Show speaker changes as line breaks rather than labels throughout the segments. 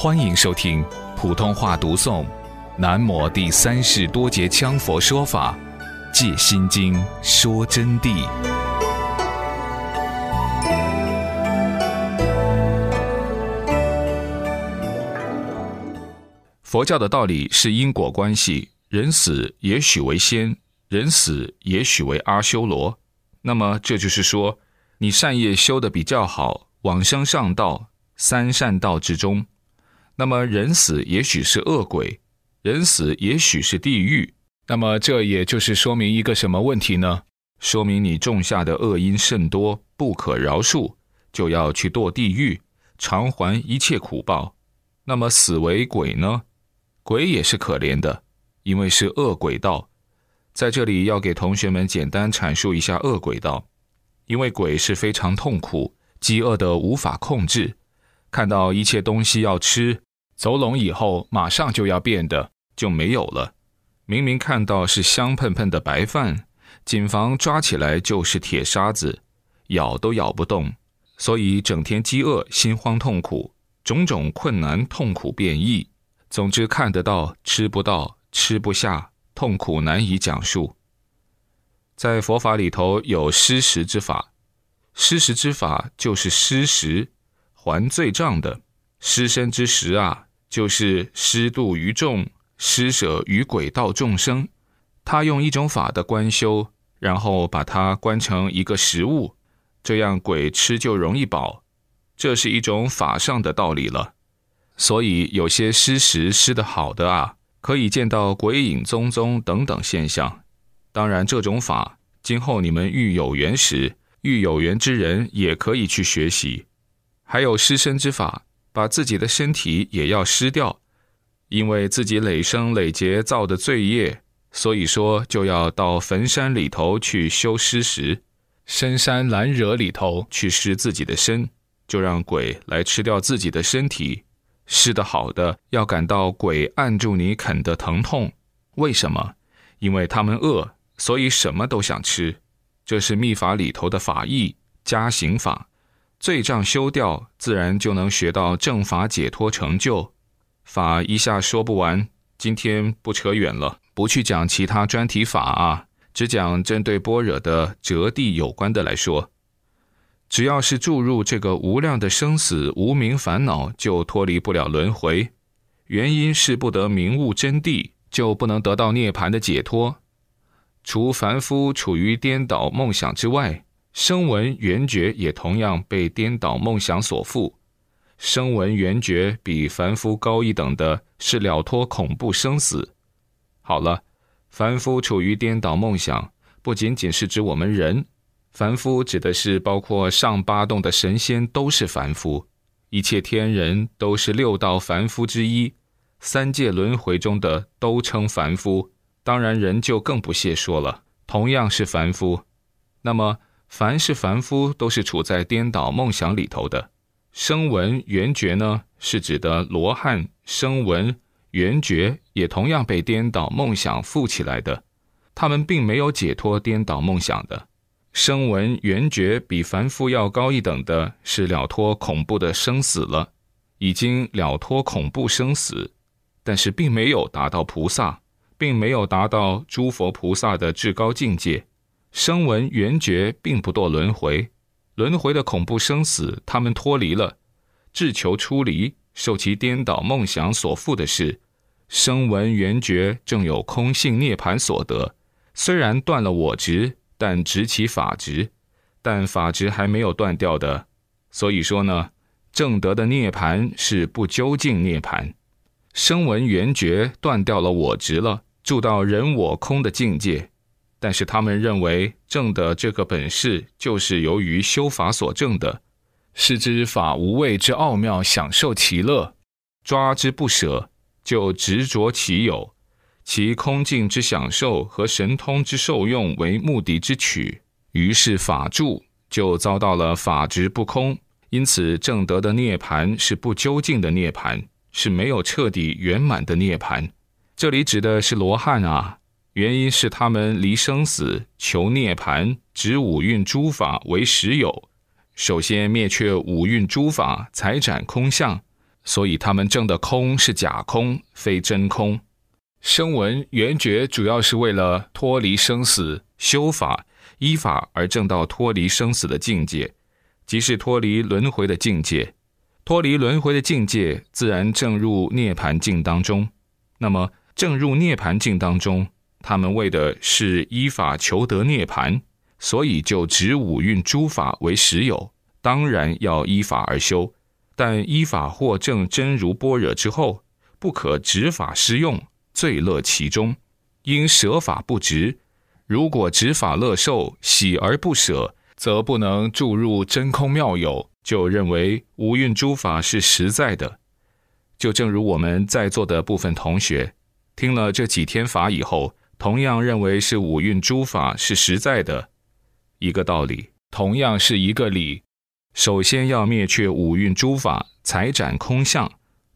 欢迎收听普通话读诵《南摩第三世多杰羌佛说法·借心经》说真谛。佛教的道理是因果关系，人死也许为仙，人死也许为阿修罗。那么这就是说，你善业修的比较好，往生上道，三善道之中。那么人死也许是恶鬼，人死也许是地狱。那么这也就是说明一个什么问题呢？说明你种下的恶因甚多，不可饶恕，就要去堕地狱，偿还一切苦报。那么死为鬼呢？鬼也是可怜的，因为是恶鬼道。在这里要给同学们简单阐述一下恶鬼道，因为鬼是非常痛苦、饥饿的无法控制，看到一切东西要吃。走拢以后，马上就要变的就没有了。明明看到是香喷喷的白饭，谨防抓起来就是铁砂子，咬都咬不动。所以整天饥饿、心慌、痛苦，种种困难、痛苦变异。总之，看得到，吃不到，吃不下，痛苦难以讲述。在佛法里头有施食之法，施食之法就是施食还罪障的施身之食啊。就是施度于众，施舍于鬼道众生。他用一种法的观修，然后把它观成一个食物，这样鬼吃就容易饱。这是一种法上的道理了。所以有些施食施得好的啊，可以见到鬼影踪踪等等现象。当然，这种法今后你们遇有缘时，遇有缘之人也可以去学习。还有施身之法。把自己的身体也要失掉，因为自己累生累劫造的罪业，所以说就要到坟山里头去修尸时，深山难惹里头去施自己的身，就让鬼来吃掉自己的身体。施的好的，要感到鬼按住你啃的疼痛。为什么？因为他们饿，所以什么都想吃。这是秘法里头的法义加刑法。罪障修掉，自然就能学到正法解脱成就。法一下说不完，今天不扯远了，不去讲其他专题法啊，只讲针对般若的折地有关的来说。只要是注入这个无量的生死无名烦恼，就脱离不了轮回。原因是不得明悟真谛，就不能得到涅盘的解脱。除凡夫处于颠倒梦想之外。声闻缘觉也同样被颠倒梦想所缚。声闻缘觉比凡夫高一等的是了脱恐怖生死。好了，凡夫处于颠倒梦想，不仅仅是指我们人，凡夫指的是包括上八洞的神仙都是凡夫，一切天人都是六道凡夫之一，三界轮回中的都称凡夫。当然人就更不屑说了，同样是凡夫。那么。凡是凡夫，都是处在颠倒梦想里头的。声闻缘觉呢，是指的罗汉；声闻缘觉也同样被颠倒梦想附起来的。他们并没有解脱颠倒梦想的。声闻缘觉比凡夫要高一等的，是了脱恐怖的生死了，已经了脱恐怖生死，但是并没有达到菩萨，并没有达到诸佛菩萨的至高境界。声闻缘觉并不堕轮回，轮回的恐怖生死，他们脱离了，志求出离，受其颠倒梦想所缚的事。声闻缘觉正有空性涅盘所得，虽然断了我执，但执其法执，但法执还没有断掉的。所以说呢，正德的涅盘是不究竟涅盘。声闻缘觉断掉了我执了，住到人我空的境界。但是他们认为正的这个本事，就是由于修法所证的，是知法无畏之奥妙，享受其乐，抓之不舍，就执着其有，其空境之享受和神通之受用为目的之取，于是法住就遭到了法执不空，因此正德的涅盘是不究竟的涅盘，是没有彻底圆满的涅盘。这里指的是罗汉啊。原因是他们离生死、求涅盘、执五蕴诸法为实有，首先灭却五蕴诸法，才展空相，所以他们证的空是假空，非真空。声闻缘觉主要是为了脱离生死，修法依法而证到脱离生死的境界，即是脱离轮回的境界。脱离轮回的境界，自然正入涅盘境当中。那么，正入涅盘境当中，他们为的是依法求得涅盘，所以就执五蕴诸法为实有，当然要依法而修。但依法获证真如般若之后，不可执法施用，罪乐其中，因舍法不执。如果执法乐受，喜而不舍，则不能注入真空妙有。就认为五蕴诸法是实在的，就正如我们在座的部分同学听了这几天法以后，同样认为是五蕴诸法是实在的，一个道理，同样是一个理。首先要灭却五蕴诸法，才展空相。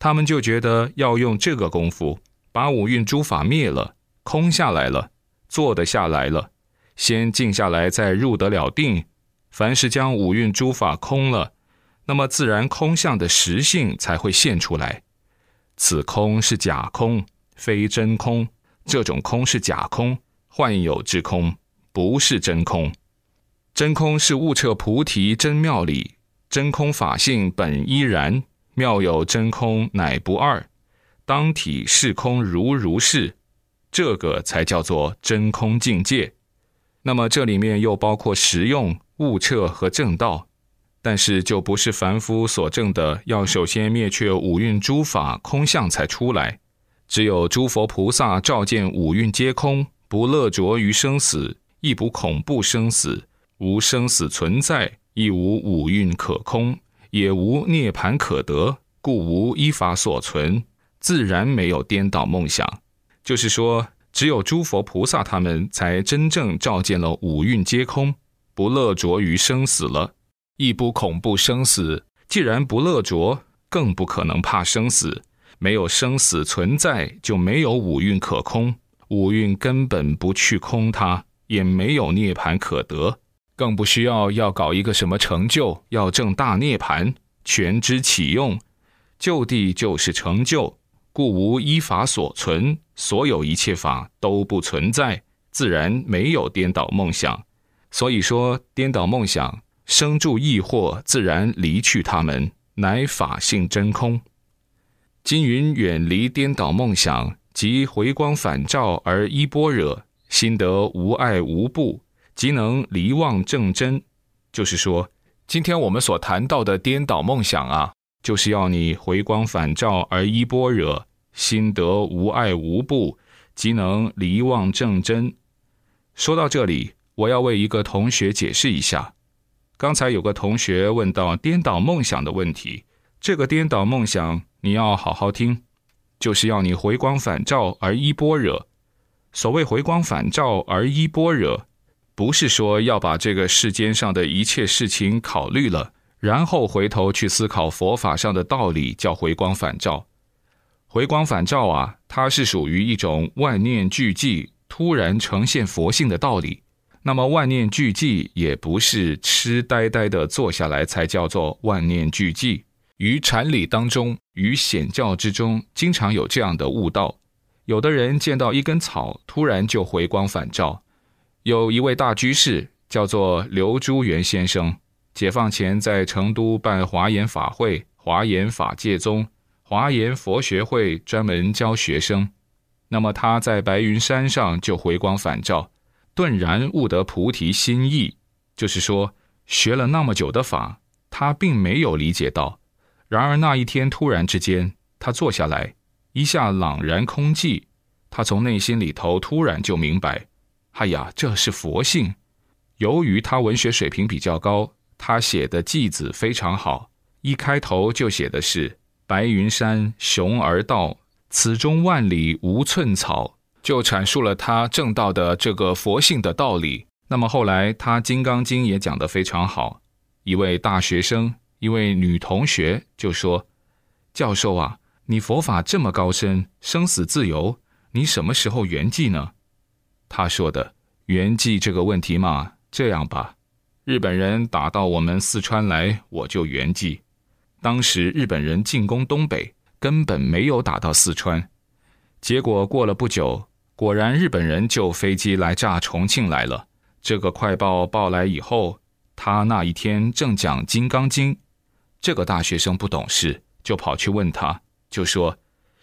他们就觉得要用这个功夫，把五蕴诸法灭了，空下来了，坐得下来了，先静下来，再入得了定。凡是将五蕴诸法空了。那么自然空相的实性才会现出来，此空是假空，非真空。这种空是假空，幻有之空，不是真空。真空是悟彻菩提真妙理，真空法性本依然，妙有真空乃不二，当体是空如如是，这个才叫做真空境界。那么这里面又包括实用、悟彻和正道。但是就不是凡夫所证的，要首先灭却五蕴诸法空相才出来。只有诸佛菩萨照见五蕴皆空，不乐着于生死，亦不恐怖生死，无生死存在，亦无五蕴可空，也无涅盘可得，故无依法所存，自然没有颠倒梦想。就是说，只有诸佛菩萨他们才真正照见了五蕴皆空，不乐着于生死了。亦不恐怖生死，既然不乐着，更不可能怕生死。没有生死存在，就没有五蕴可空，五蕴根本不去空它，也没有涅盘可得，更不需要要搞一个什么成就，要证大涅盘，全知启用，就地就是成就，故无依法所存，所有一切法都不存在，自然没有颠倒梦想。所以说，颠倒梦想。生住异惑，自然离去他们，乃法性真空。金云远离颠倒梦想，即回光返照而依般若，心得无爱无怖，即能离妄正真。就是说，今天我们所谈到的颠倒梦想啊，就是要你回光返照而依般若，心得无爱无怖，即能离妄正真。说到这里，我要为一个同学解释一下。刚才有个同学问到颠倒梦想的问题，这个颠倒梦想你要好好听，就是要你回光返照而依般若。所谓回光返照而依般若，不是说要把这个世间上的一切事情考虑了，然后回头去思考佛法上的道理，叫回光返照。回光返照啊，它是属于一种万念俱寂，突然呈现佛性的道理。那么万念俱寂也不是痴呆呆的坐下来才叫做万念俱寂。于禅理当中，于显教之中，经常有这样的悟道。有的人见到一根草，突然就回光返照。有一位大居士叫做刘朱元先生，解放前在成都办华严法会、华严法界宗、华严佛学会，专门教学生。那么他在白云山上就回光返照。顿然悟得菩提心意，就是说学了那么久的法，他并没有理解到。然而那一天突然之间，他坐下来，一下朗然空寂，他从内心里头突然就明白：哎呀，这是佛性。由于他文学水平比较高，他写的偈子非常好，一开头就写的是“白云山雄而道，此中万里无寸草”。就阐述了他正道的这个佛性的道理。那么后来他《金刚经》也讲得非常好。一位大学生，一位女同学就说：“教授啊，你佛法这么高深，生死自由，你什么时候圆寂呢？”他说的圆寂这个问题嘛，这样吧，日本人打到我们四川来，我就圆寂；当时日本人进攻东北，根本没有打到四川。结果过了不久，果然日本人就飞机来炸重庆来了。这个快报报来以后，他那一天正讲《金刚经》，这个大学生不懂事，就跑去问他，就说：“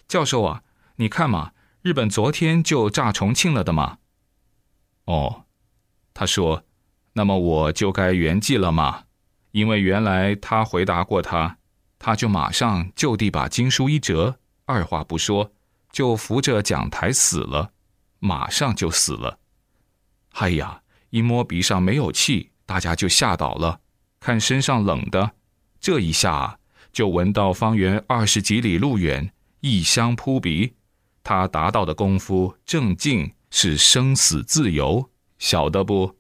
教授啊，你看嘛，日本昨天就炸重庆了的嘛。”哦，他说：“那么我就该圆寂了嘛，因为原来他回答过他。”他就马上就地把经书一折，二话不说，就扶着讲台死了，马上就死了。哎呀，一摸鼻上没有气，大家就吓倒了。看身上冷的，这一下就闻到方圆二十几里路远异香扑鼻。他达到的功夫正静是生死自由，晓得不？